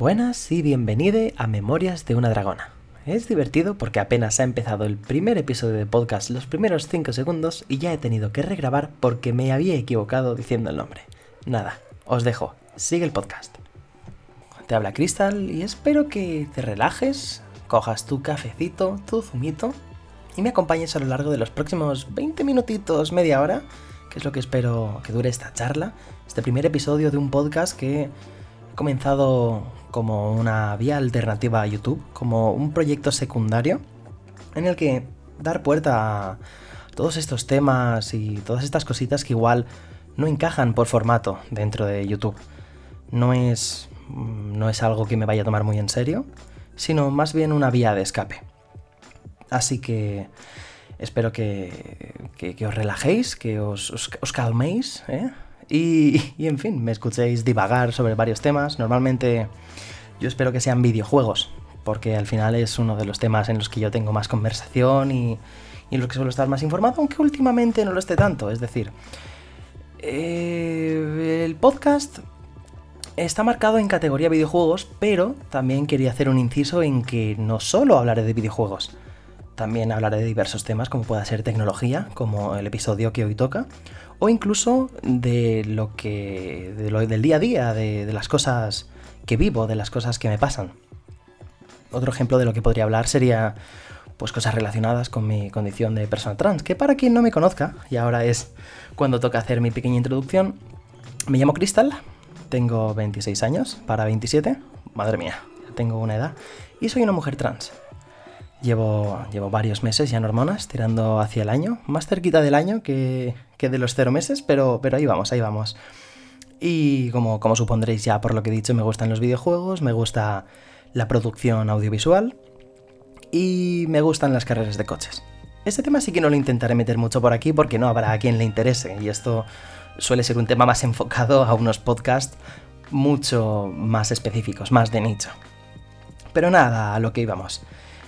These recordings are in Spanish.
Buenas y bienvenido a Memorias de una Dragona. Es divertido porque apenas ha empezado el primer episodio de podcast los primeros 5 segundos y ya he tenido que regrabar porque me había equivocado diciendo el nombre. Nada, os dejo, sigue el podcast. Te habla Crystal y espero que te relajes, cojas tu cafecito, tu zumito y me acompañes a lo largo de los próximos 20 minutitos, media hora, que es lo que espero que dure esta charla, este primer episodio de un podcast que he comenzado como una vía alternativa a YouTube, como un proyecto secundario en el que dar puerta a todos estos temas y todas estas cositas que igual no encajan por formato dentro de YouTube. No es, no es algo que me vaya a tomar muy en serio, sino más bien una vía de escape. Así que espero que, que, os relajéis, que os, os, calméis, ¿eh? Y, y, en fin, me escuchéis divagar sobre varios temas. Normalmente yo espero que sean videojuegos, porque al final es uno de los temas en los que yo tengo más conversación y, y en los que suelo estar más informado, aunque últimamente no lo esté tanto. Es decir, eh, el podcast está marcado en categoría videojuegos, pero también quería hacer un inciso en que no solo hablaré de videojuegos, también hablaré de diversos temas como pueda ser tecnología, como el episodio que hoy toca, o incluso de lo que. De lo, del día a día, de, las cosas que vivo, de las cosas que me pasan. Otro ejemplo de lo que podría hablar sería pues cosas relacionadas con mi condición de persona trans, que para quien no me conozca, y ahora es cuando toca hacer mi pequeña introducción, me llamo Crystal, tengo 26 años, para 27, madre mía, tengo una edad, y soy una mujer trans. Llevo, llevo varios meses ya en hormonas, tirando hacia el año, más cerquita del año que, que de los cero meses, pero, pero ahí vamos, ahí vamos. Y como, como supondréis ya por lo que he dicho, me gustan los videojuegos, me gusta la producción audiovisual y me gustan las carreras de coches. Este tema sí que no lo intentaré meter mucho por aquí porque no habrá a quien le interese y esto suele ser un tema más enfocado a unos podcasts mucho más específicos, más de nicho. Pero nada, a lo que íbamos.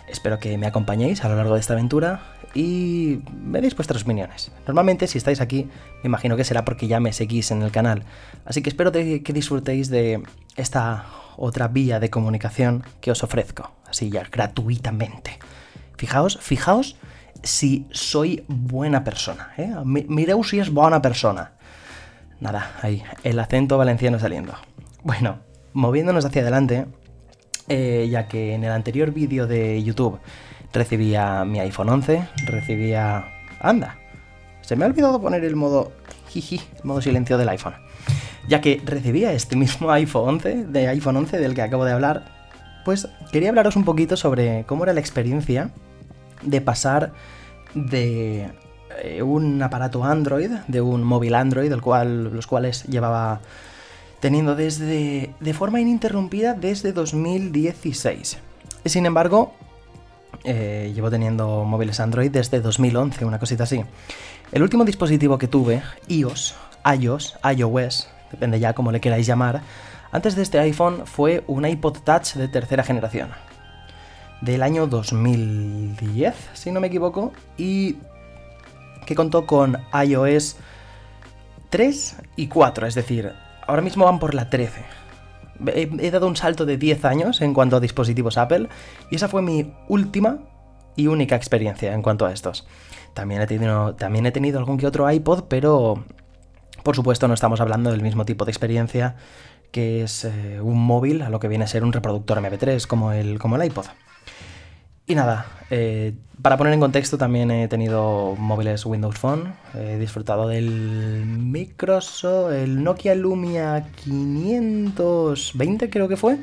Espero que me acompañéis a lo largo de esta aventura y me deis vuestras opiniones. Normalmente si estáis aquí, me imagino que será porque ya me seguís en el canal. Así que espero que disfrutéis de esta otra vía de comunicación que os ofrezco, así ya gratuitamente. Fijaos, fijaos si soy buena persona. ¿eh? Si es buena persona. Nada, ahí, el acento valenciano saliendo. Bueno, moviéndonos hacia adelante, eh, ya que en el anterior vídeo de YouTube recibía mi iPhone 11, recibía... ¡Anda! Se me ha olvidado poner el modo... Jiji, el modo silencio del iPhone. Ya que recibía este mismo iPhone 11, de iPhone 11 del que acabo de hablar, pues quería hablaros un poquito sobre cómo era la experiencia de pasar de eh, un aparato Android, de un móvil Android, el cual, los cuales llevaba teniendo desde de forma ininterrumpida desde 2016. Sin embargo, eh, llevo teniendo móviles Android desde 2011, una cosita así. El último dispositivo que tuve, iOS, iOS, iOS, depende ya cómo le queráis llamar, antes de este iPhone fue un iPod Touch de tercera generación. Del año 2010, si no me equivoco, y que contó con iOS 3 y 4, es decir, ahora mismo van por la 13. He, dado un salto de 10 años en cuanto a dispositivos Apple y esa fue mi última y única experiencia en cuanto a estos. También he tenido, también he tenido algún que otro iPod, pero por supuesto no estamos hablando del mismo tipo de experiencia que es eh, un móvil a lo que viene a ser un reproductor MP3 como el, como el iPod. Y nada, eh, para poner en contexto también he tenido móviles Windows Phone, he disfrutado del Microsoft, el Nokia Lumia 520 creo que fue,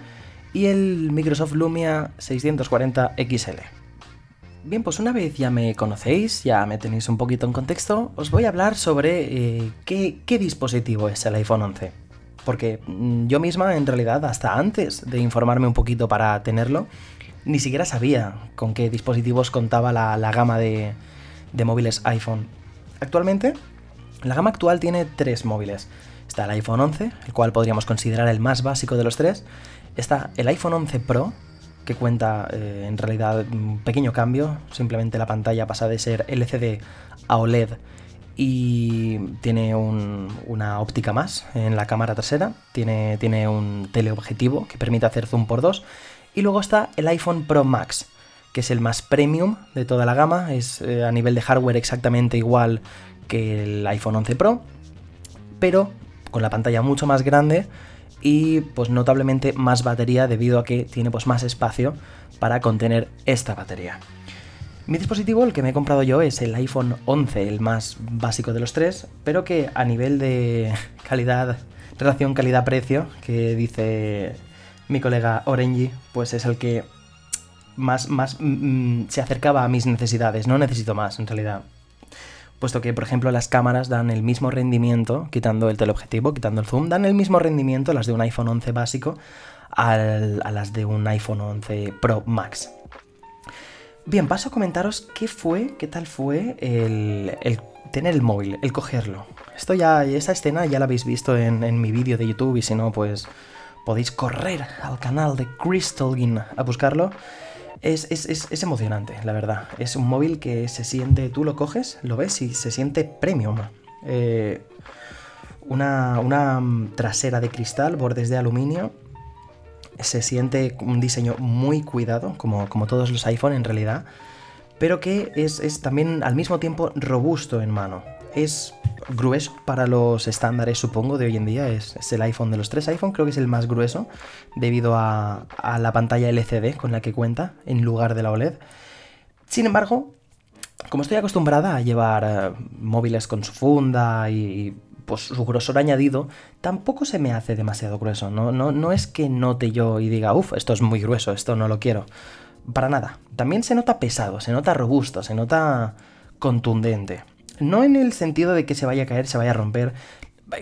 y el Microsoft Lumia 640 XL. Bien, pues una vez ya me conocéis, ya me tenéis un poquito en contexto, os voy a hablar sobre eh, qué, qué dispositivo es el iPhone 11. Porque mm, yo misma, en realidad, hasta antes de informarme un poquito para tenerlo, ni siquiera sabía con qué dispositivos contaba la, gama de, móviles iPhone. Actualmente, la gama actual tiene tres móviles. Está el iPhone 11, el cual podríamos considerar el más básico de los tres. Está el iPhone 11 Pro, que cuenta eh, en realidad un pequeño cambio, simplemente la pantalla pasa de ser LCD a OLED y tiene una óptica más en la cámara trasera, tiene, tiene un teleobjetivo que permite hacer zoom por dos y luego está el iPhone Pro Max, que es el más premium de toda la gama, es eh, a nivel de hardware exactamente igual que el iPhone 11 Pro, pero con la pantalla mucho más grande y pues notablemente más batería debido a que tiene pues más espacio para contener esta batería. Mi dispositivo, el que me he comprado yo, es el iPhone 11, el más básico de los tres, pero que a nivel de calidad, relación calidad-precio, que dice mi colega Orange, pues es el que más, más mm, se acercaba a mis necesidades. No necesito más, en realidad. Puesto que, por ejemplo, las cámaras dan el mismo rendimiento, quitando el teleobjetivo, quitando el zoom, dan el mismo rendimiento las de un iPhone 11 básico a las de un iPhone 11 Pro Max. Bien, paso a comentaros qué fue, qué tal fue el, tener el móvil, el cogerlo. Esto ya, esa escena ya la habéis visto en, mi vídeo de YouTube y si no, pues podéis correr al canal de Crystal a buscarlo. Es, es, emocionante, la verdad. Es un móvil que se siente, tú lo coges, lo ves y se siente premium. Eh, una, una trasera de cristal, bordes de aluminio, se siente un diseño muy cuidado, como, como todos los iPhone en realidad, pero que es, también al mismo tiempo robusto en mano. Es grueso para los estándares, supongo, de hoy en día. Es, el iPhone de los tres iPhone, creo que es el más grueso, debido a, a, la pantalla LCD con la que cuenta, en lugar de la OLED. Sin embargo, como estoy acostumbrada a llevar eh, móviles con su funda y pues su grosor añadido tampoco se me hace demasiado grueso. No, no, no es que note yo y diga, uff, esto es muy grueso, esto no lo quiero. Para nada. También se nota pesado, se nota robusto, se nota contundente. No en el sentido de que se vaya a caer, se vaya a romper,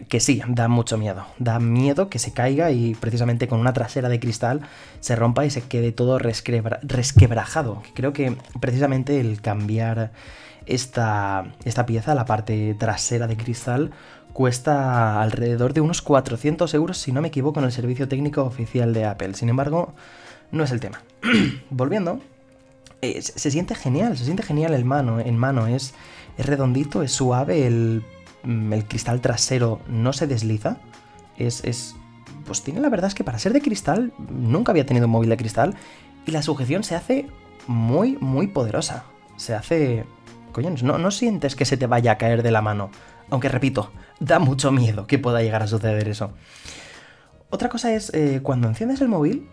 que sí, da mucho miedo. Da miedo que se caiga y precisamente con una trasera de cristal se rompa y se quede todo resquebrajado. Creo que precisamente el cambiar esta, esta pieza, la parte trasera de cristal, cuesta alrededor de unos 400 euros, si no me equivoco, en el servicio técnico oficial de Apple. Sin embargo, no es el tema. Volviendo, eh, se siente genial, se siente genial mano, en mano. Es, es redondito, es suave, el, mm, el, cristal trasero no se desliza. Es, es, Pues tiene la verdad es que para ser de cristal, nunca había tenido un móvil de cristal. Y la sujeción se hace muy, muy poderosa. Se hace... Coño, no, no sientes que se te vaya a caer de la mano. Aunque repito, da mucho miedo que pueda llegar a suceder eso. Otra cosa es, eh, cuando enciendes el móvil,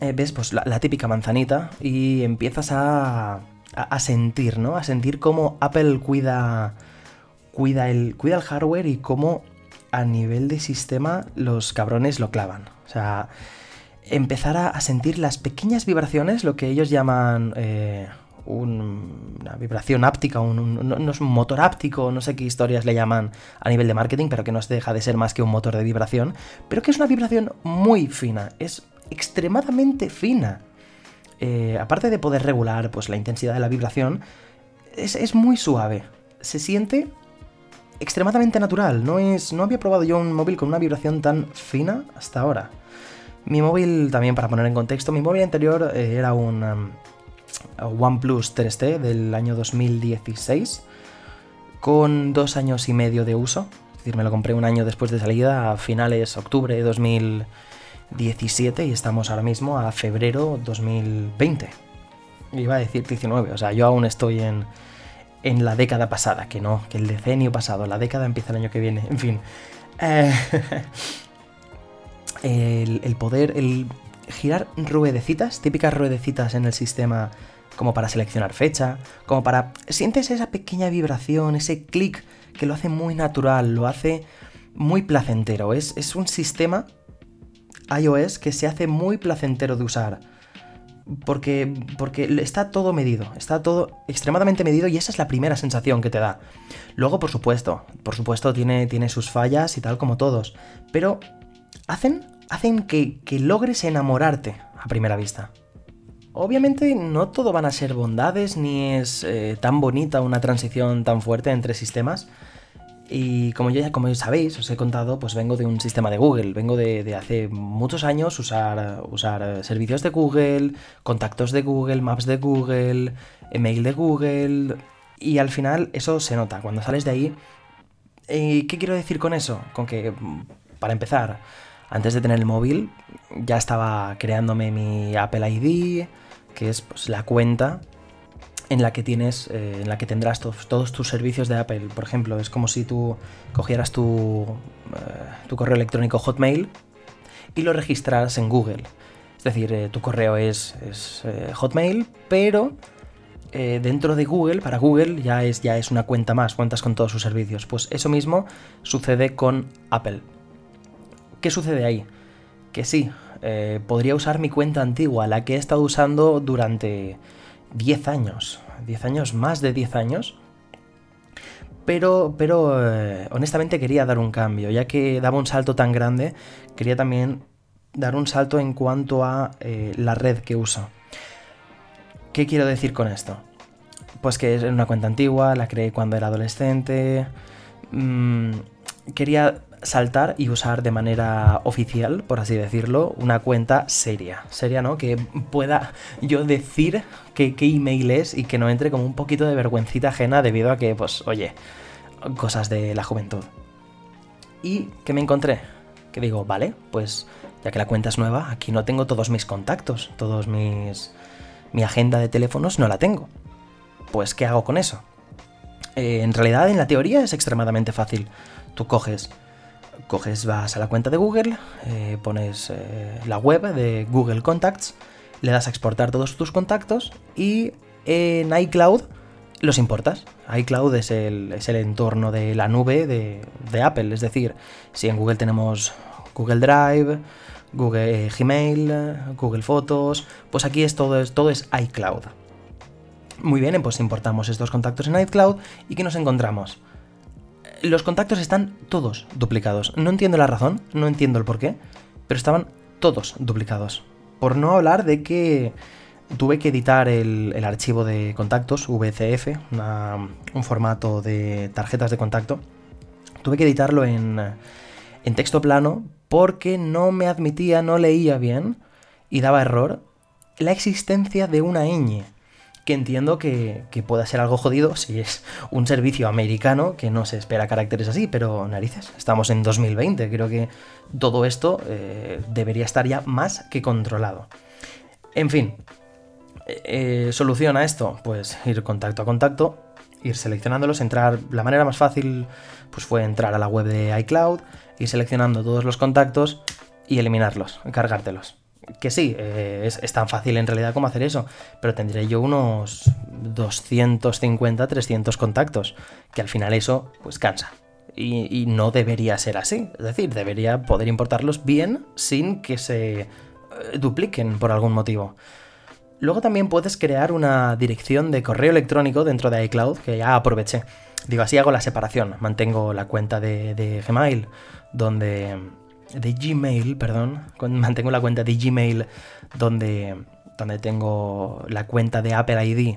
eh, ves pues la, típica manzanita y empiezas a, a, sentir, ¿no? A sentir cómo Apple cuida, cuida, el, cuida el hardware y cómo a nivel de sistema los cabrones lo clavan. O sea, empezar a, sentir las pequeñas vibraciones, lo que ellos llaman... Eh, una vibración áptica, un, no, es un motor áptico, no sé qué historias le llaman a nivel de marketing, pero que no deja de ser más que un motor de vibración, pero que es una vibración muy fina, es extremadamente fina. Eh, aparte de poder regular pues, la intensidad de la vibración, es, muy suave, se siente extremadamente natural, no, es, no había probado yo un móvil con una vibración tan fina hasta ahora. Mi móvil, también para poner en contexto, mi móvil anterior eh, era un... Um, OnePlus 3T del año 2016 con dos años y medio de uso. Es decir, me lo compré un año después de salida, a finales octubre de 2017 y estamos ahora mismo a febrero 2020. Iba a decir 19, o sea, yo aún estoy en, en la década pasada, que no, que el decenio pasado, la década empieza el año que viene, en fin. Eh, el, el, poder, el girar ruedecitas, típicas ruedecitas en el sistema como para seleccionar fecha, como para... Sientes esa pequeña vibración, ese clic que lo hace muy natural, lo hace muy placentero. Es, es un sistema iOS que se hace muy placentero de usar. Porque, porque está todo medido, está todo extremadamente medido y esa es la primera sensación que te da. Luego, por supuesto, por supuesto tiene, tiene sus fallas y tal como todos, pero hacen, hacen que, que logres enamorarte a primera vista. Obviamente no todo van a ser bondades, ni es eh, tan bonita una transición tan fuerte entre sistemas. Y como ya como sabéis, os he contado, pues vengo de un sistema de Google, vengo de, hace muchos años usar, usar servicios de Google, contactos de Google, maps de Google, email de Google, Y al final eso se nota. Cuando sales de ahí... ¿Qué quiero decir con eso? Con que, para empezar, antes de tener el móvil, ya estaba creándome mi Apple ID, que es pues, la cuenta en la que tienes, eh, en la que tendrás todos, tus servicios de Apple. Por ejemplo, es como si tú cogieras tu, eh, correo electrónico Hotmail y lo registraras en Google. Es decir, eh, tu correo es, Hotmail, pero dentro de Google, para Google ya es, ya es una cuenta más, cuentas con todos sus servicios. Pues eso mismo sucede con Apple. ¿Qué sucede ahí? Que sí, podría usar mi cuenta antigua, la que he estado usando durante 10 años, 10 años, más de 10 años. Pero, pero eh, honestamente quería dar un cambio, ya que daba un salto tan grande, quería también dar un salto en cuanto a eh, la red que uso. ¿Qué quiero decir con esto? Pues que es una cuenta antigua, la creé cuando era adolescente. Mm, quería saltar y usar de manera oficial, por así decirlo, una cuenta seria. Seria, ¿no? Que pueda yo decir qué, email es y que no entre como un poquito de vergüencita ajena debido a que, pues, oye, cosas de la juventud. ¿Y qué me encontré? Que digo, vale, pues ya que la cuenta es nueva, aquí no tengo todos mis contactos, todos mis... mi agenda de teléfonos no la tengo. Pues, ¿qué hago con eso? Eh, en realidad, en la teoría es extremadamente fácil. Tú coges coges, vas a la cuenta de Google, eh, pones eh, la web de Google Contacts, le das a exportar todos tus contactos y en iCloud los importas. iCloud es el, es el entorno de la nube de, Apple, es decir, si en Google tenemos Google Drive, Google eh, Gmail, Google Fotos, pues aquí es todo, es, todo es iCloud. Muy bien, pues importamos estos contactos en iCloud y ¿qué nos encontramos? Los contactos están todos duplicados. No entiendo la razón, no entiendo el por qué, pero estaban todos duplicados. Por no hablar de que tuve que editar el, archivo de contactos, VCF, un formato de tarjetas de contacto. Tuve que editarlo en, en texto plano porque no me admitía, no leía bien y daba error la existencia de una ñ que entiendo que, pueda ser algo jodido si es un servicio americano que no se espera caracteres así, pero narices, estamos en 2020, creo que todo esto eh, debería estar ya más que controlado. En fin, eh, solución a esto, pues ir contacto a contacto, ir seleccionándolos, entrar, la manera más fácil pues fue entrar a la web de iCloud, ir seleccionando todos los contactos y eliminarlos, cargártelos que sí, eh, es, tan fácil en realidad como hacer eso, pero tendré yo unos 250, 300 contactos, que al final eso pues cansa. Y, no debería ser así, es decir, debería poder importarlos bien sin que se eh, dupliquen por algún motivo. Luego también puedes crear una dirección de correo electrónico dentro de iCloud, que ya aproveché. Digo, así hago la separación, mantengo la cuenta de Gmail, donde de Gmail, perdón, mantengo la cuenta de Gmail donde, donde tengo la cuenta de Apple ID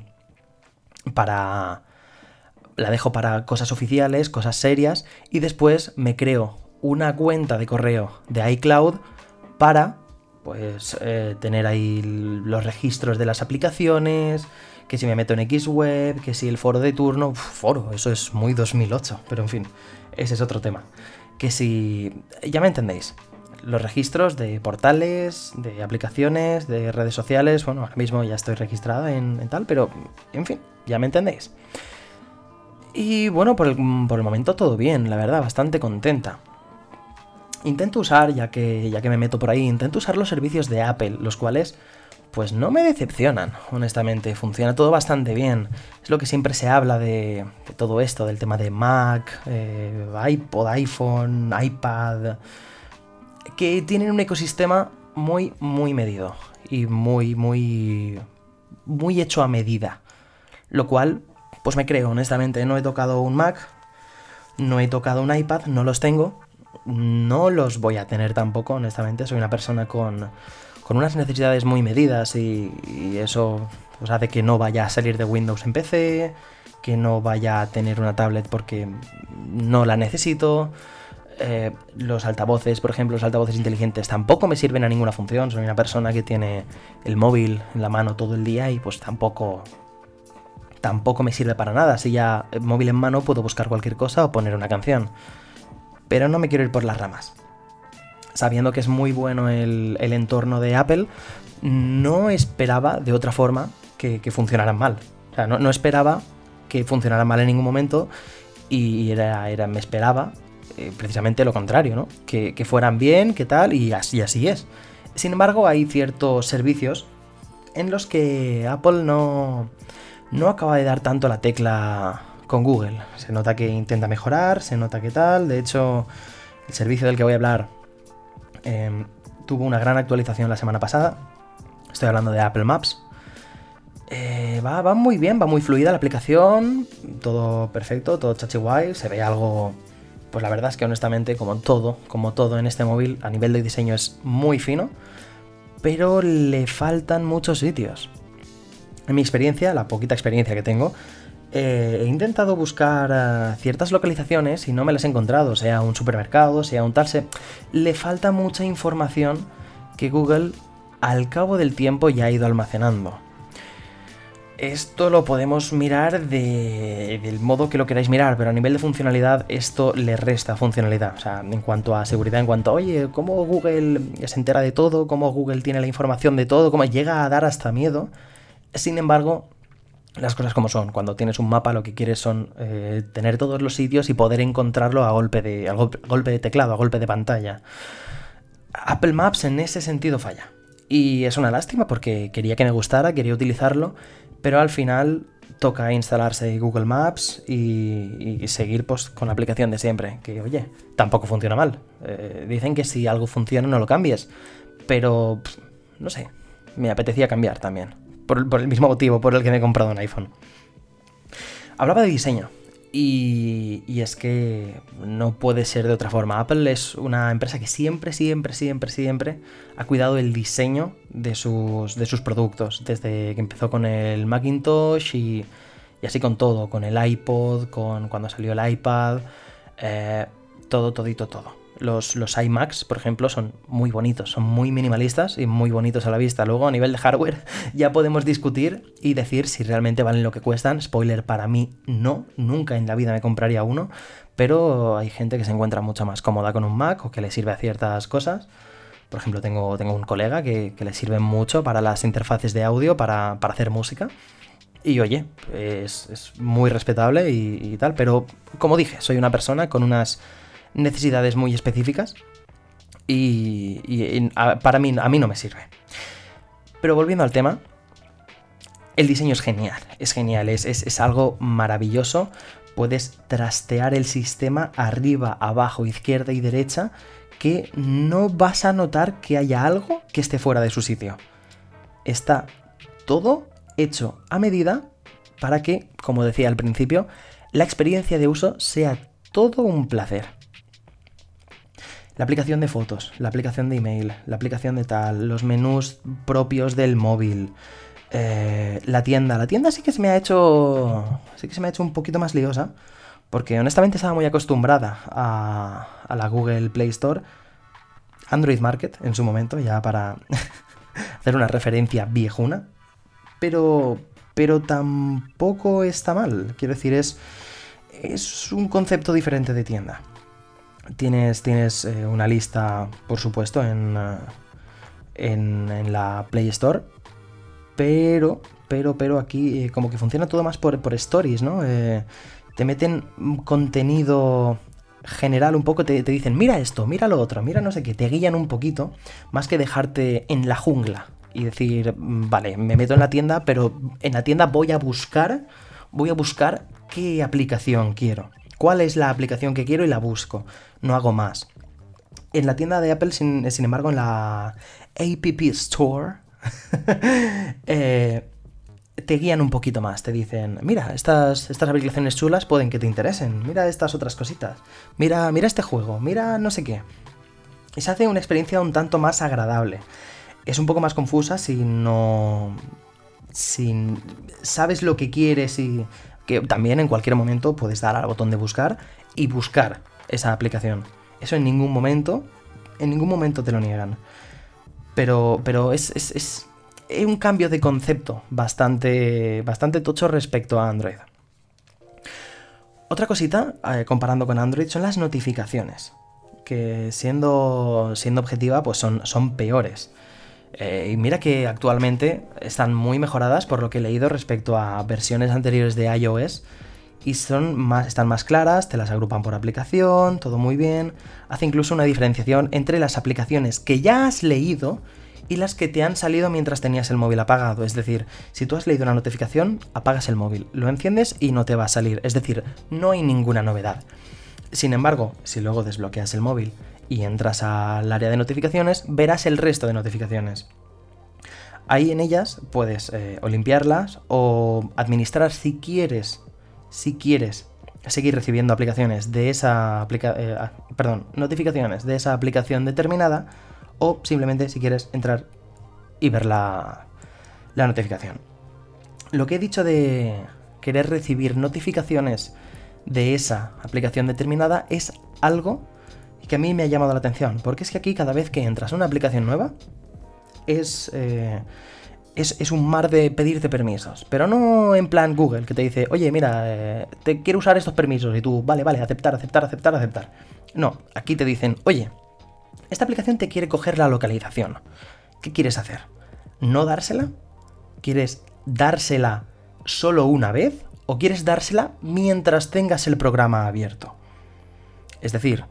para... La dejo para cosas oficiales, cosas serias, y después me creo una cuenta de correo de iCloud para pues eh, tener ahí los registros de las aplicaciones, que si me meto en Xweb, que si el foro de turno, foro, eso es muy 2008, pero en fin, ese es otro tema que si... ya me entendéis. Los registros de portales, de aplicaciones, de redes sociales, bueno, ahora mismo ya estoy registrado en, tal, pero en fin, ya me entendéis. Y bueno, por el, por el momento todo bien, la verdad, bastante contenta. Intento usar, ya que, ya que me meto por ahí, intento usar los servicios de Apple, los cuales pues no me decepcionan, honestamente. Funciona todo bastante bien. Es lo que siempre se habla de, todo esto, del tema de Mac, eh, iPod, iPhone, iPad, que tienen un ecosistema muy, muy medido y muy, muy, muy hecho a medida. Lo cual, pues me creo, honestamente. No he tocado un Mac, no he tocado un iPad, no los tengo. No los voy a tener tampoco, honestamente. Soy una persona con con unas necesidades muy medidas y, eso pues, hace que no vaya a salir de Windows en PC, que no vaya a tener una tablet porque no la necesito. Eh, los altavoces, por ejemplo, los altavoces inteligentes tampoco me sirven a ninguna función. Soy una persona que tiene el móvil en la mano todo el día y pues tampoco tampoco me sirve para nada. Si ya móvil en mano puedo buscar cualquier cosa o poner una canción. Pero no me quiero ir por las ramas. Sabiendo que es muy bueno el, entorno de Apple, no esperaba de otra forma que, funcionaran mal. O sea, no, esperaba que funcionaran mal en ningún momento y era, era me esperaba eh, precisamente lo contrario, ¿no? Que, fueran bien, que tal, y así, así es. Sin embargo, hay ciertos servicios en los que Apple no, no acaba de dar tanto la tecla con Google. Se nota que intenta mejorar, se nota que tal. De hecho, el servicio del que voy a hablar em, tuvo una gran actualización la semana pasada. Estoy hablando de Apple Maps. Eh, va, va, muy bien, va muy fluida la aplicación, todo perfecto, todo chachi guay, se ve algo pues la verdad es que honestamente, como todo, como todo en este móvil, a nivel de diseño es muy fino, pero le faltan muchos sitios. En mi experiencia, la poquita experiencia que tengo, eh, he intentado buscar ciertas localizaciones y no me las he encontrado, sea un supermercado, sea un tal, le falta mucha información que Google al cabo del tiempo ya ha ido almacenando. Esto lo podemos mirar del modo que lo queráis mirar, pero a nivel de funcionalidad esto le resta funcionalidad. O sea, en cuanto a seguridad, en cuanto a, oye, cómo Google se entera de todo, cómo Google tiene la información de todo, cómo llega a dar hasta miedo. Sin embargo, las cosas como son. Cuando tienes un mapa lo que quieres son eh, tener todos los sitios y poder encontrarlo a golpe, de, a golpe de teclado, a golpe de pantalla. Apple Maps en ese sentido falla. Y es una lástima porque quería que me gustara, quería utilizarlo pero al final toca instalarse Google Maps y, seguir pues, con la aplicación de siempre, que oye, tampoco funciona mal. Eh, dicen que si algo funciona no lo cambies, pero no sé, me apetecía cambiar también, por, el mismo motivo por el que me he comprado un iPhone. Hablaba de diseño, y, es que no puede ser de otra forma. Apple es una empresa que siempre, siempre, siempre, siempre ha cuidado el diseño de sus, de sus productos. Desde que empezó con el Macintosh y, así con todo. Con el iPod, con cuando salió el iPad. Eh, todo, todito, todo. Los, los iMacs, por ejemplo, son muy bonitos, son muy minimalistas y muy bonitos a la vista. Luego, a nivel de hardware, ya podemos discutir y decir si realmente valen lo que cuestan. Spoiler, para mí no, nunca en la vida me compraría uno, pero hay gente que se encuentra mucho más cómoda con un Mac o que le sirve a ciertas cosas. Por ejemplo, tengo, tengo un colega que, le sirve mucho para las interfaces de audio, para, hacer música. Y oye, es, muy respetable y tal, pero como dije, soy una persona con unas necesidades muy específicas y, para mí, a mí no me sirve. Pero volviendo al tema, el diseño es genial, es genial, es, es, algo maravilloso. Puedes trastear el sistema arriba, abajo, izquierda y derecha que no vas a notar que haya algo que esté fuera de su sitio. Está todo hecho a medida para que, como decía al principio, la experiencia de uso sea todo un placer. La aplicación de fotos, la aplicación de email, la aplicación de tal, los menús propios del móvil, eh, la tienda. La tienda sí que se me ha hecho. Sí que se me ha hecho un poquito más liosa. Porque honestamente estaba muy acostumbrada a, a la Google Play Store. Android Market en su momento, ya para hacer una referencia viejuna. Pero. Pero tampoco está mal. Quiero decir, es. Es un concepto diferente de tienda. Tienes, tienes eh, una lista, por supuesto, en, eh, en, la Play Store. Pero, pero, pero aquí eh, como que funciona todo más por, por stories, ¿no? te meten contenido general un poco, te, te, dicen, mira esto, mira lo otro, mira no sé qué, te guían un poquito, más que dejarte en la jungla y decir, mm, vale, me meto en la tienda, pero en la tienda voy a buscar, voy a buscar qué aplicación quiero cuál es la aplicación que quiero y la busco. No hago más. En la tienda de Apple, sin, embargo, en la App Store, eh, te guían un poquito más. Te dicen, mira, estas, estas aplicaciones chulas pueden que te interesen. Mira estas otras cositas. Mira, mira este juego. Mira no sé qué. Y se hace una experiencia un tanto más agradable. Es un poco más confusa si no... Si sabes lo que quieres y que también en cualquier momento puedes dar al botón de buscar y buscar esa aplicación. Eso en ningún momento, en ningún momento te lo niegan. Pero, pero es, es, un cambio de concepto bastante, bastante tocho respecto a Android. Otra cosita, eh, comparando con Android, son las notificaciones, que siendo, siendo objetiva, pues son, son peores. Eh, y mira que actualmente están muy mejoradas por lo que he leído respecto a versiones anteriores de iOS y son más, están más claras, te las agrupan por aplicación, todo muy bien. Hace incluso una diferenciación entre las aplicaciones que ya has leído y las que te han salido mientras tenías el móvil apagado. Es decir, si tú has leído una notificación, apagas el móvil, lo enciendes y no te va a salir. Es decir, no hay ninguna novedad. Sin embargo, si luego desbloqueas el móvil y entras al área de notificaciones, verás el resto de notificaciones. Ahí en ellas puedes eh, o limpiarlas o administrar si quieres, si quieres seguir recibiendo aplicaciones de esa eh, ah, perdón, notificaciones de esa aplicación determinada o simplemente si quieres entrar y ver la, la notificación. Lo que he dicho de querer recibir notificaciones de esa aplicación determinada es algo que a mí me ha llamado la atención, porque es que aquí cada vez que entras a una aplicación nueva es, eh, es, es, un mar de pedirte permisos, pero no en plan Google, que te dice, oye, mira, eh, te quiero usar estos permisos y tú, vale, vale, aceptar, aceptar, aceptar, aceptar. No, aquí te dicen, oye, esta aplicación te quiere coger la localización. ¿Qué quieres hacer? ¿No dársela? ¿Quieres dársela solo una vez? ¿O quieres dársela mientras tengas el programa abierto? Es decir,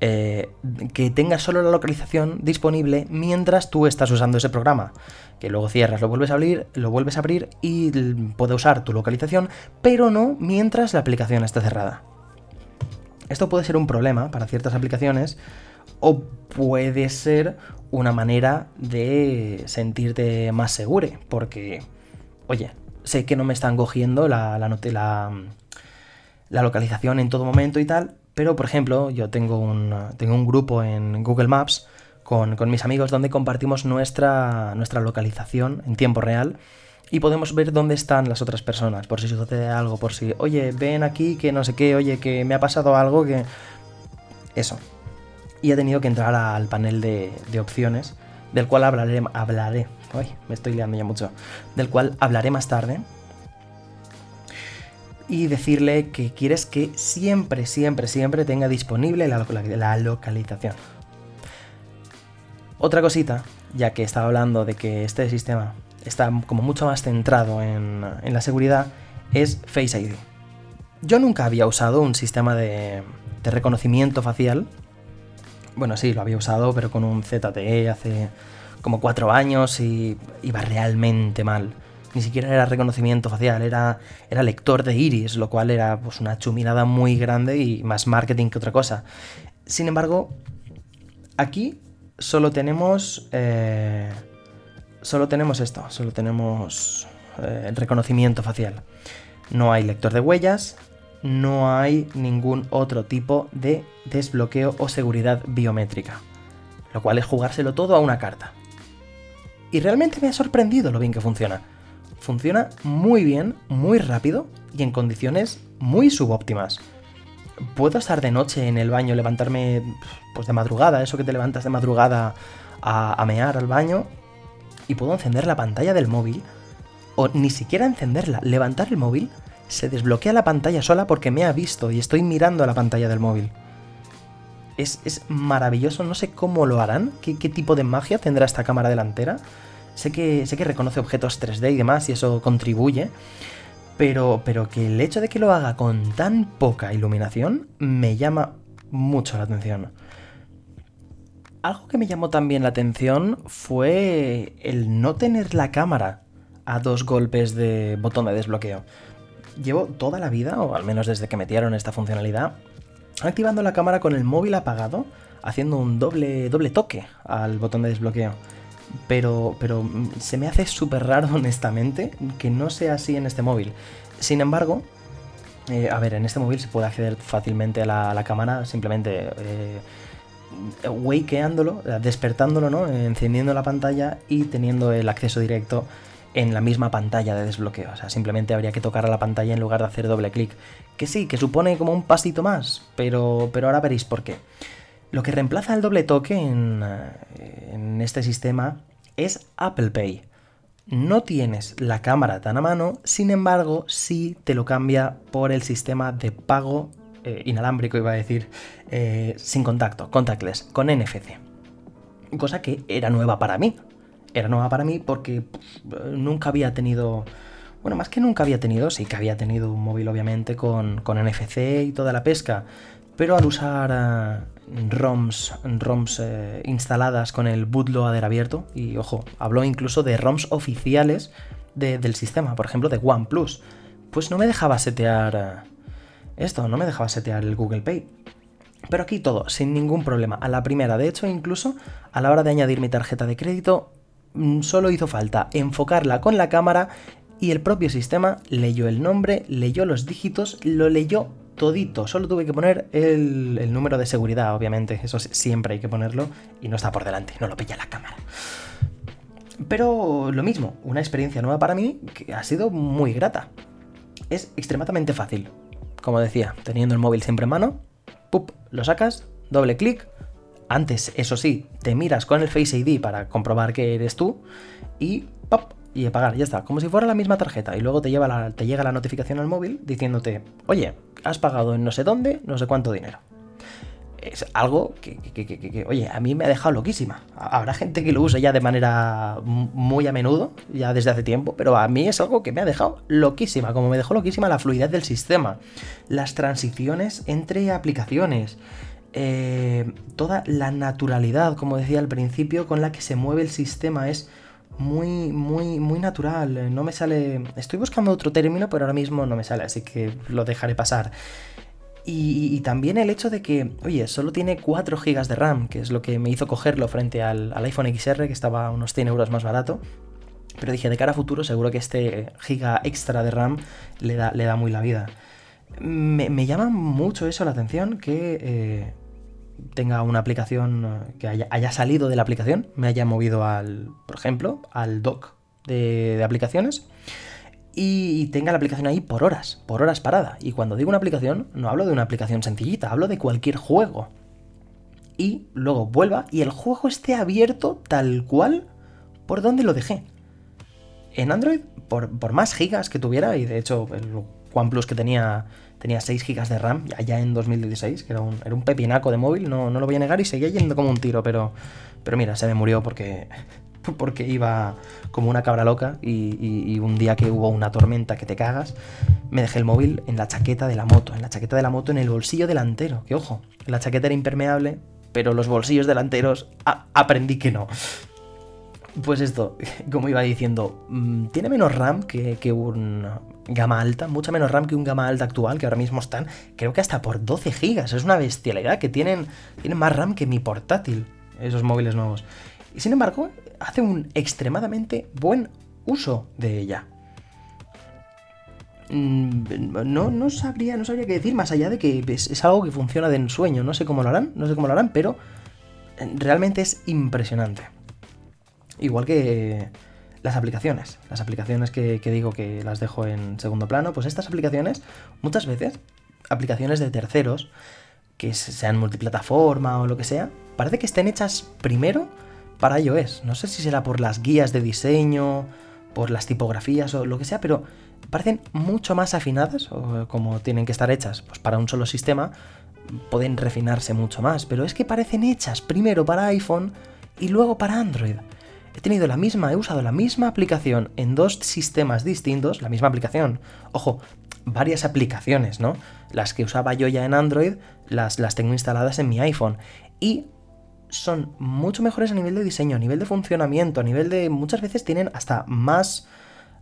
eh, que tengas solo la localización disponible mientras tú estás usando ese programa. Que luego cierras, lo vuelves a abrir, lo vuelves a abrir y puede usar tu localización, pero no mientras la aplicación esté cerrada. Esto puede ser un problema para ciertas aplicaciones o puede ser una manera de sentirte más seguro, porque, oye, sé que no me están cogiendo la, localización en todo momento y tal, pero por ejemplo, yo tengo un, tengo un grupo en Google Maps con, con mis amigos donde compartimos nuestra, nuestra localización en tiempo real y podemos ver dónde están las otras personas, por si sucede algo, por si, oye, ven aquí que no sé qué, oye, que me ha pasado algo, que... Eso, y he tenido que entrar al panel de, opciones, del cual hablaré, hablaré, uy, me estoy liando ya mucho, del cual hablaré más tarde. Y decirle que quieres que siempre, siempre, siempre tenga disponible la, localización. Otra cosita, ya que estaba hablando de que este sistema está como mucho más centrado en, en la seguridad, es Face ID. Yo nunca había usado un sistema de, de reconocimiento facial bueno, sí, lo había usado, pero con un ZTE hace como cuatro años y iba realmente mal. Ni siquiera era reconocimiento facial, era, era lector de iris, lo cual era pues, una chuminada muy grande y más marketing que otra cosa. Sin embargo, aquí solo tenemos. Eh, solo tenemos esto, solo tenemos eh, reconocimiento facial. No hay lector de huellas, no hay ningún otro tipo de desbloqueo o seguridad biométrica, lo cual es jugárselo todo a una carta. Y realmente me ha sorprendido lo bien que funciona. Funciona muy bien, muy rápido y en condiciones muy subóptimas. Puedo estar de noche en el baño, levantarme pues de madrugada, eso que te levantas de madrugada a, a mear al baño, y puedo encender la pantalla del móvil, o ni siquiera encenderla, levantar el móvil se desbloquea la pantalla sola porque me ha visto y estoy mirando a la pantalla del móvil. Es, maravilloso, no sé cómo lo harán, qué, tipo de magia tendrá esta cámara delantera. Sé que, sé que reconoce objetos 3D y demás y eso contribuye, pero, pero que el hecho de que lo haga con tan poca iluminación me llama mucho la atención. Algo que me llamó también la atención fue el no tener la cámara a dos golpes de botón de desbloqueo llevo toda la vida, o al menos desde que metieron esta funcionalidad, activando la cámara con el móvil apagado, haciendo un doble, doble toque al botón de desbloqueo. Pero, pero se me hace súper raro, honestamente, que no sea así en este móvil. Sin embargo, eh, a ver, en este móvil se puede acceder fácilmente a la, cámara, simplemente eh, wakeándolo, despertándolo, ¿no? Encendiendo la pantalla y teniendo el acceso directo en la misma pantalla de desbloqueo. O sea, simplemente habría que tocar a la pantalla en lugar de hacer doble clic. Que sí, que supone como un pasito más, pero, pero ahora veréis por qué. Lo que reemplaza el doble toque en, eh, en este sistema es Apple Pay. no tienes la cámara tan a mano, sin embargo, sí te lo cambia por el sistema de pago eh, inalámbrico, iba a decir, eh, sin contacto, contactless, con NFC. Cosa que era nueva para mí. Era nueva para mí porque nunca había tenido... Bueno, más que nunca había tenido, sí que había tenido un móvil obviamente con, con NFC y toda la pesca, pero al usar eh, ROMs, ROMs instaladas con el bootloader abierto, y ojo, habló incluso de ROMs oficiales del sistema, por ejemplo de OnePlus, pues no me dejaba setear esto no me dejaba setear el Google Pay. Pero aquí todo, sin ningún problema. A la primera, de hecho, incluso a la hora de añadir mi tarjeta de crédito, mm, solo hizo falta enfocarla con la cámara y el propio sistema leyó el nombre, leyó los dígitos, lo leyó todito. Solo tuve que poner el, número de seguridad, obviamente. Eso siempre hay que ponerlo y no está por delante, no lo pilla la cámara. Pero lo mismo, una experiencia nueva para mí que ha sido muy grata. Es extremadamente fácil como decía, teniendo el móvil siempre en mano, ¡pup! lo sacas, doble clic. Antes, eso sí, te miras con el Face ID para comprobar que eres tú y ¡pop! Y apagar, ya está, como si fuera la misma tarjeta. Y luego te, lleva te llega la notificación al móvil diciéndote, oye, has pagado en no sé dónde, no sé cuánto dinero es algo que, oye, a mí me ha dejado loquísima. Habrá gente que lo usa ya de manera muy a menudo, ya desde hace tiempo, pero a mí es algo que me ha dejado loquísima, como me dejó loquísima la fluidez del sistema, las transiciones entre aplicaciones, eh, toda la naturalidad, como decía al principio, con la que se mueve el sistema es muy, muy, muy natural. No me sale. Estoy buscando otro término, pero ahora mismo no me sale, así que lo dejaré pasar. Y, también el hecho de que, oye, solo tiene 4 GB de RAM, que es lo que me hizo cogerlo frente al, iPhone XR, que estaba unos 100 euros más barato. Pero dije, de cara a futuro, seguro que este giga extra de RAM le da, le da muy la vida. Me, llama mucho eso la atención que eh, tenga una aplicación que haya, salido de la aplicación, me haya movido al, por ejemplo, al dock de, de aplicaciones y tenga la aplicación ahí por horas, por horas parada. Y cuando digo una aplicación, no hablo de una aplicación sencillita, hablo de cualquier juego. Y luego vuelva y el juego esté abierto tal cual por donde lo dejé. En Android, por, más gigas que tuviera, y de hecho el OnePlus que tenía, tenía 6 gigas de RAM, ya, en 2016, que era un, era un pepinaco de móvil, no, no, lo voy a negar y seguía yendo como un tiro, pero, pero mira, se me murió porque porque iba como una cabra loca y, un día que hubo una tormenta que te cagas, me dejé el móvil en la chaqueta de la moto, en la chaqueta de la moto en el bolsillo delantero, que ojo, la chaqueta era impermeable, pero los bolsillos delanteros aprendí que no. Pues esto, como iba diciendo, mm, tiene menos RAM que, un gama alta, mucha menos RAM que un gama alta actual, que ahora mismo están, creo que hasta por 12 GB, es una bestialidad, que tienen, tienen más RAM que mi portátil, esos móviles nuevos. Y sin embargo, hace un extremadamente buen uso de ella. Mm, no, no, sabría, no sabría qué decir, más allá de que es, algo que funciona de ensueño. No sé cómo lo harán, no sé cómo lo harán, pero eh, realmente es impresionante. Igual que las aplicaciones. Las aplicaciones que, digo que las dejo en segundo plano, pues estas aplicaciones, muchas veces, aplicaciones de terceros, que sean multiplataforma o lo que sea, parece que estén hechas primero para iOS. No sé si será por las guías de diseño, por las tipografías o lo que sea, pero parecen mucho más afinadas, como tienen que estar hechas pues para un solo sistema, pueden refinarse mucho más, pero es que parecen hechas primero para iPhone y luego para Android. He tenido la misma, he usado la misma aplicación en dos sistemas distintos, la misma aplicación. Ojo, varias aplicaciones, ¿no? Las que usaba yo ya en Android, las, las tengo instaladas en mi iPhone. Y son mucho mejores a nivel de diseño, a nivel de funcionamiento, a nivel de... Muchas veces tienen hasta más...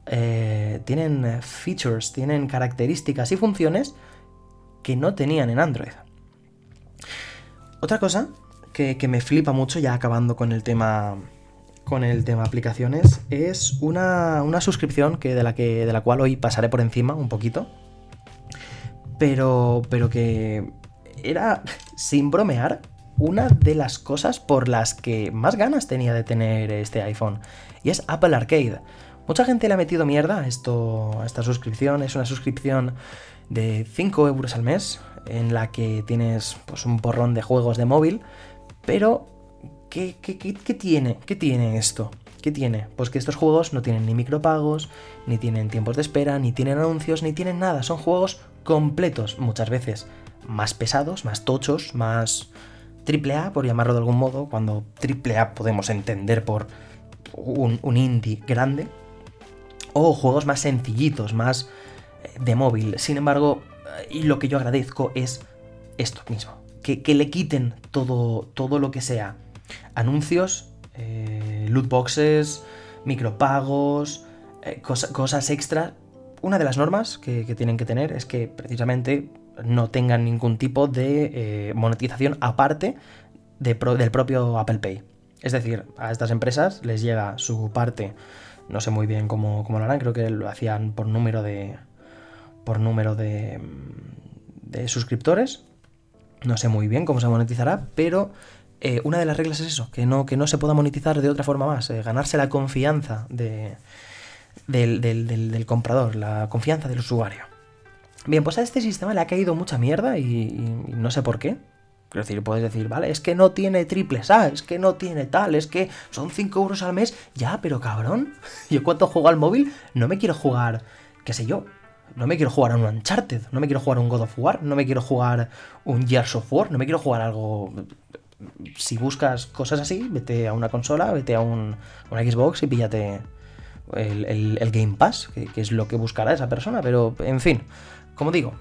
Eh, tienen features, tienen características y funciones que no tenían en Android. Otra cosa que, me flipa mucho, ya acabando con el tema con el tema aplicaciones, es una, una suscripción que de, la que, de la cual hoy pasaré por encima un poquito, pero, pero que era, sin bromear, una de las cosas por las que más ganas tenía de tener este iPhone, y es Apple Arcade. Mucha gente le ha metido mierda esto, esta suscripción, es una suscripción de 5 euros al mes, en la que tienes pues, un porrón de juegos de móvil, pero ¿qué, qué, tiene? ¿Qué tiene esto? ¿Qué tiene? Pues que estos juegos no tienen ni micropagos, ni tienen tiempos de espera, ni tienen anuncios, ni tienen nada. Son juegos completos, muchas veces más pesados, más tochos, más triple A, por llamarlo de algún modo, cuando triple A podemos entender por un, un indie grande, o juegos más sencillitos, más eh, de móvil. Sin embargo, eh, y lo que yo agradezco es esto mismo, que, le quiten todo, todo lo que sea anuncios, eh, loot boxes, micropagos, cosas extra. Una de las normas que, tienen que tener es que precisamente no tengan ningún tipo de monetización aparte del propio Apple Pay. Es decir, a estas empresas les llega su parte no sé muy bien cómo, lo harán, creo que lo hacían por número de. por número de. de suscriptores. No sé muy bien cómo se monetizará, pero eh, una de las reglas es eso, que no, que no se pueda monetizar de otra forma más, eh, ganarse la confianza de, del, del, comprador, la confianza del usuario. Bien, pues a este sistema le ha caído mucha mierda y no sé por qué. Quiero decir, puedes decir, vale, es que no tiene triples A, es que no tiene tal, es que son 5 euros al mes. Ya, pero cabrón, yo cuando juego al móvil no me quiero jugar, qué sé yo, no me quiero jugar a un Uncharted, no me quiero jugar a un God of War, no me quiero jugar un Gears of War, no me quiero jugar algo... Si buscas cosas así, vete a una consola, vete a un, una Xbox y píllate el, Game Pass, que, es lo que buscará esa persona. Pero, en fin, como digo,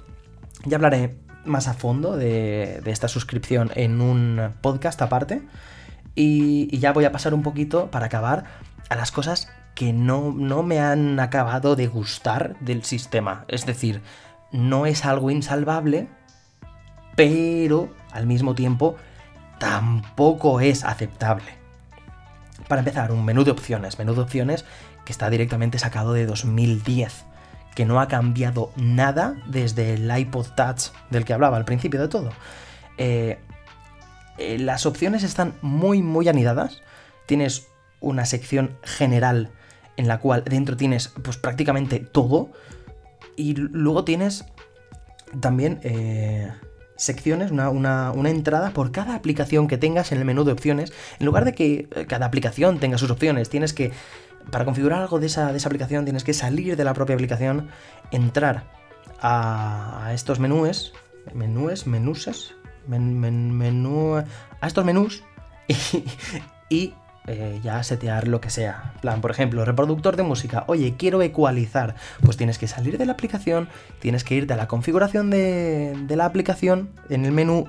ya hablaré más a fondo de, esta suscripción en un podcast aparte. Y, ya voy a pasar un poquito para acabar a las cosas que no, no me han acabado de gustar del sistema. Es decir, no es algo insalvable, pero al mismo tiempo tampoco es aceptable. Para empezar, un menú de opciones. Menú de opciones que está directamente sacado de 2010 que no ha cambiado nada desde el iPod Touch del que hablaba al principio de todo. Eh, eh, las opciones están muy, muy anidadas. Tienes una sección general en la cual dentro tienes pues prácticamente todo. Y luego tienes también eh, secciones, una, una, entrada por cada aplicación que tengas en el menú de opciones. En lugar de que cada aplicación tenga sus opciones, tienes que para configurar algo de esa, aplicación tienes que salir de la propia aplicación, entrar a, estos menús, menús, menuses, menú, a estos menús y, eh, ya setear lo que sea. plan, por ejemplo, reproductor de música. Oye, quiero ecualizar. Pues tienes que salir de la aplicación, tienes que ir de la configuración de, la aplicación, en el menú,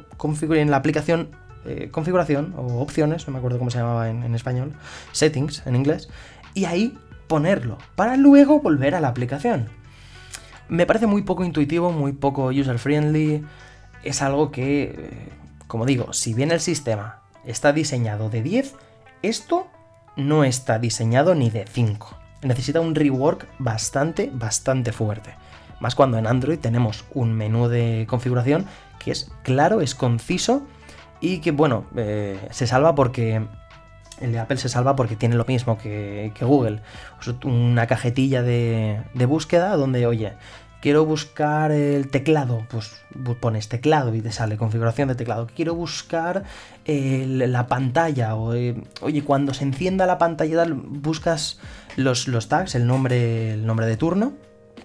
en la aplicación eh, configuración o opciones, no me acuerdo cómo se llamaba en, español, settings en inglés, y ahí ponerlo, para luego volver a la aplicación. Me parece muy poco intuitivo, muy poco user friendly, es algo que, eh, como digo, si bien el sistema está diseñado de 10, esto no está diseñado ni de 5. Necesita un rework bastante, bastante fuerte. Más cuando en Android tenemos un menú de configuración que es claro, es conciso y que, bueno, eh, se salva porque el de Apple se salva porque tiene lo mismo que, Google. Una cajetilla de, búsqueda donde, oye, quiero buscar el teclado, pues pones teclado y te sale configuración de teclado. Quiero buscar la pantalla, o, eh, oye, cuando se encienda la pantalla buscas los, los, tags, el nombre, el nombre de turno,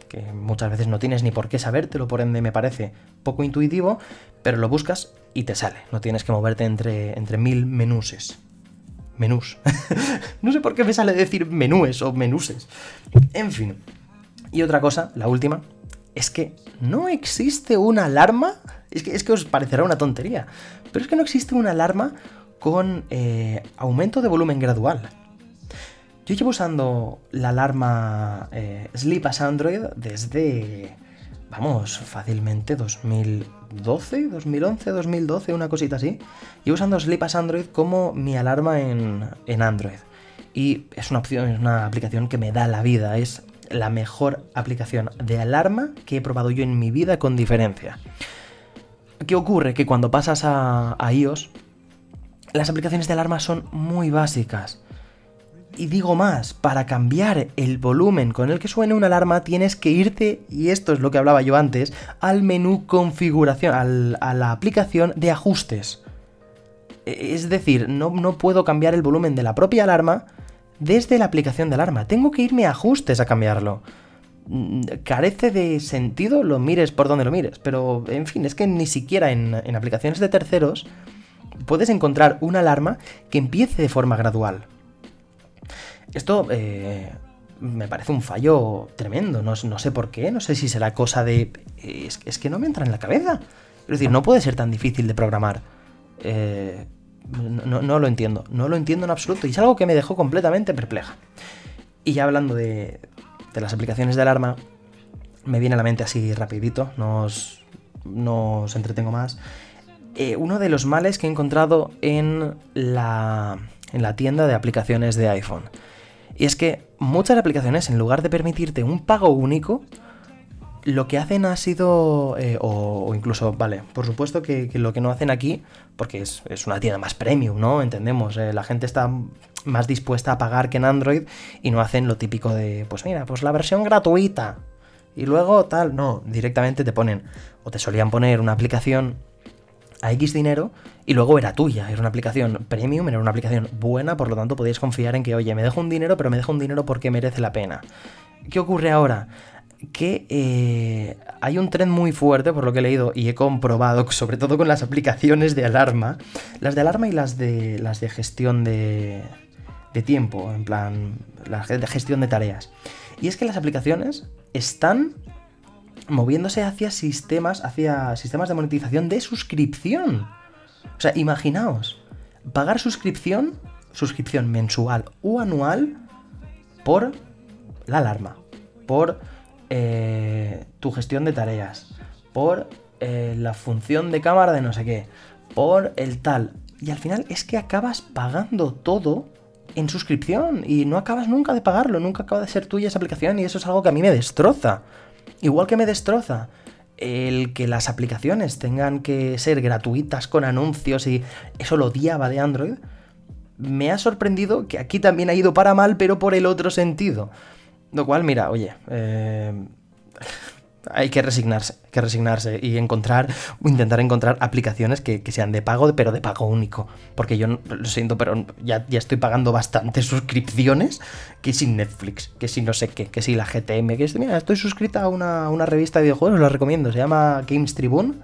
que muchas veces no tienes ni por qué sabértelo, por ende me parece poco intuitivo, pero lo buscas y te sale. No tienes que moverte entre, entre mil menuses menús. no sé por qué me sale decir menúes o menuses. En fin. Y otra cosa, la última, es que no existe una alarma. Es que, es que os parecerá una tontería. Pero es que no existe una alarma con eh, aumento de volumen gradual. Yo llevo usando la alarma eh, Sleep as Android desde, vamos, fácilmente 2000, 2012, 2011, 2012, una cosita así. Y usando Sleep as Android como mi alarma en, Android. Y es una opción, es una aplicación que me da la vida. Es la mejor aplicación de alarma que he probado yo en mi vida con diferencia. ¿Qué ocurre? Que cuando pasas a, iOS, las aplicaciones de alarma son muy básicas. Y digo más, para cambiar el volumen con el que suene una alarma tienes que irte, y esto es lo que hablaba yo antes, al menú configuración, a la aplicación de ajustes. E, es decir, no, no puedo cambiar el volumen de la propia alarma desde la aplicación de alarma. Tengo que irme a ajustes a cambiarlo. Mm, carece de sentido, lo mires por donde lo mires, pero en fin, es que ni siquiera en, aplicaciones de terceros puedes encontrar una alarma que empiece de forma gradual. Esto eh, me parece un fallo tremendo, no, sé por qué, no sé si será cosa de... Es, que no me entra en la cabeza. Es decir, no puede ser tan difícil de programar. Eh, no, no, lo entiendo, no lo entiendo en absoluto y es algo que me dejó completamente perpleja. Y ya hablando de, de las aplicaciones de alarma, me viene a la mente así rapidito, no os, entretengo más. Eh, uno de los males que he encontrado en la, en la tienda de aplicaciones de iPhone. Y es que muchas aplicaciones, en lugar de permitirte un pago único, lo que hacen ha sido, eh, o, incluso, vale, por supuesto que, lo que no hacen aquí, porque es, una tienda más premium, ¿no? Entendemos, eh, la gente está más dispuesta a pagar que en Android y no hacen lo típico de, pues mira, pues la versión gratuita. Y luego tal, no, directamente te ponen, o te solían poner una aplicación a X dinero y luego era tuya, era una aplicación premium, era una aplicación buena, por lo tanto podías confiar en que, oye, me dejo un dinero, pero me dejo un dinero porque merece la pena. ¿Qué ocurre ahora? Que eh, hay un tren muy fuerte, por lo que he leído y he comprobado, sobre todo con las aplicaciones de alarma, las de alarma y las de, las de gestión de, de tiempo, en plan, la de gestión de tareas. Y es que las aplicaciones están moviéndose hacia sistemas, hacia sistemas de monetización de suscripción. O sea, imaginaos, pagar suscripción, suscripción mensual o anual por la alarma, por eh, tu gestión de tareas, por eh, la función de cámara de no sé qué, por el tal. Y al final es que acabas pagando todo en suscripción y no acabas nunca de pagarlo, nunca acaba de ser tuya esa aplicación y eso es algo que a mí me destroza. Igual que me destroza el que las aplicaciones tengan que ser gratuitas con anuncios y eso lo odiaba de Android, me ha sorprendido que aquí también ha ido para mal, pero por el otro sentido. Lo cual, mira, oye, eh, hay que resignarse, que resignarse y encontrar, intentar encontrar aplicaciones que, sean de pago, pero de pago único. Porque yo lo siento, pero ya, ya estoy pagando bastantes suscripciones que sin Netflix, que si no sé qué, que si la GTM, que es, mira, estoy suscrita a una, revista de videojuegos, os la recomiendo, se llama Games Tribune.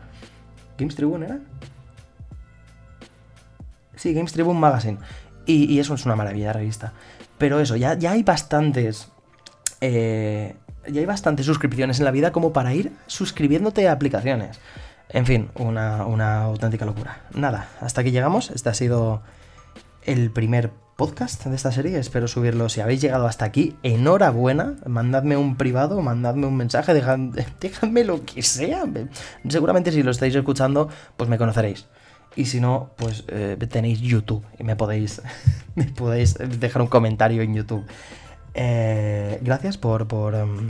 ¿Games Tribune era? Sí, Games Tribune Magazine. Y, eso es una maravilla revista. Pero eso, ya, ya hay bastantes eh, ya hay bastantes suscripciones en la vida como para ir suscribiéndote a aplicaciones. En fin, una, una auténtica locura. Nada, hasta aquí llegamos. Este ha sido el primer podcast de esta serie. Espero subirlo. Si habéis llegado hasta aquí, enhorabuena. Mandadme un privado, mandadme un mensaje, dejadme lo que sea. Seguramente si lo estáis escuchando, pues me conoceréis. Y si no, pues eh, tenéis YouTube y me podéis, me podéis dejar un comentario en YouTube. Eh, gracias por, por, em,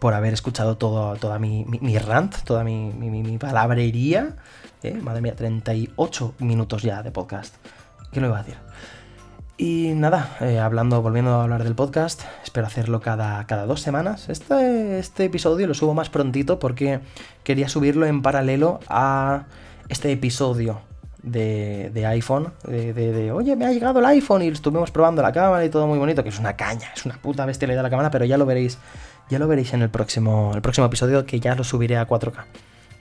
por, haber escuchado todo, toda mi, mi, rant, toda mi, mi palabrería. Eh, madre mía, 38 minutos ya de podcast. ¿Qué lo iba a decir? Y nada, eh, hablando, volviendo a hablar del podcast, espero hacerlo cada, cada dos semanas. Este, este episodio lo subo más prontito porque quería subirlo en paralelo a este episodio de, iPhone, de, oye, me ha llegado el iPhone y estuvimos probando la cámara y todo muy bonito, que es una caña, es una puta bestialidad la cámara, pero ya lo veréis, ya lo veréis en el próximo, el próximo episodio que ya lo subiré a 4K.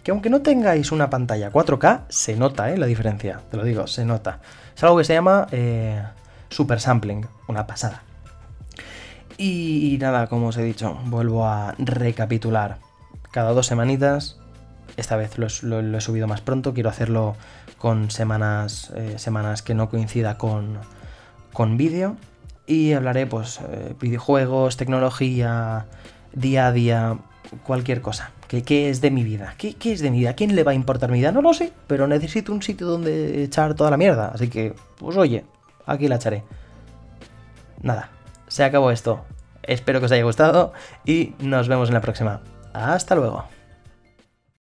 Que aunque no tengáis una pantalla 4K, se nota ¿eh? la diferencia, te lo digo, se nota. Es algo que se llama eh, super sampling, una pasada. Y, nada, como os he dicho, vuelvo a recapitular. Cada dos semanitas, esta vez lo he subido más pronto, quiero hacerlo con semanas, eh, semanas que no coincida con, con vídeo. Y hablaré pues eh, videojuegos, tecnología, día a día, cualquier cosa. ¿Qué, es de mi vida? ¿Qué, ¿Qué, es de mi vida? ¿A quién le va a importar mi vida? No lo sé, pero necesito un sitio donde echar toda la mierda. Así que, pues oye, aquí la echaré. Nada, se acabó esto. Espero que os haya gustado y nos vemos en la próxima. Hasta luego.